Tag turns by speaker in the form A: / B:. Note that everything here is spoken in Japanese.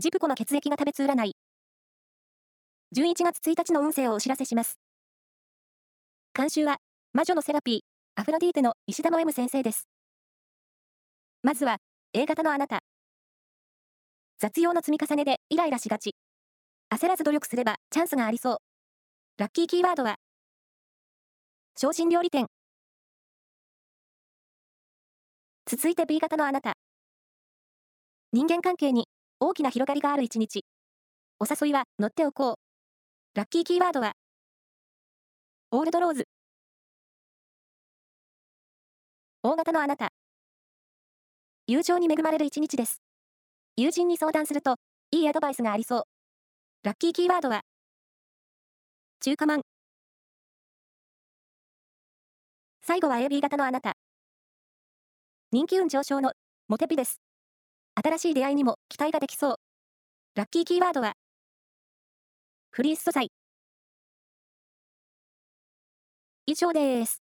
A: ジプコの血液が食べつ占い。11月1日の運勢をお知らせします。監修は、魔女のセラピー、アフロディーテの石田の M 先生です。まずは、A 型のあなた。雑用の積み重ねでイライラしがち。焦らず努力すればチャンスがありそう。ラッキーキーワードは、精進料理店。続いて B 型のあなた。人間関係に大きな広がりがある一日。お誘いは乗っておこう。ラッキーキーワードは、オールドローズ。大型のあなた。友情に恵まれる一日です。友人に相談すると、いいアドバイスがありそう。ラッキーキーワードは、中華マン。最後は AB 型のあなた。人気運上昇のモテピです。新しい出会いにも期待ができそう。ラッキーキーワードは、フリース素材。以上です。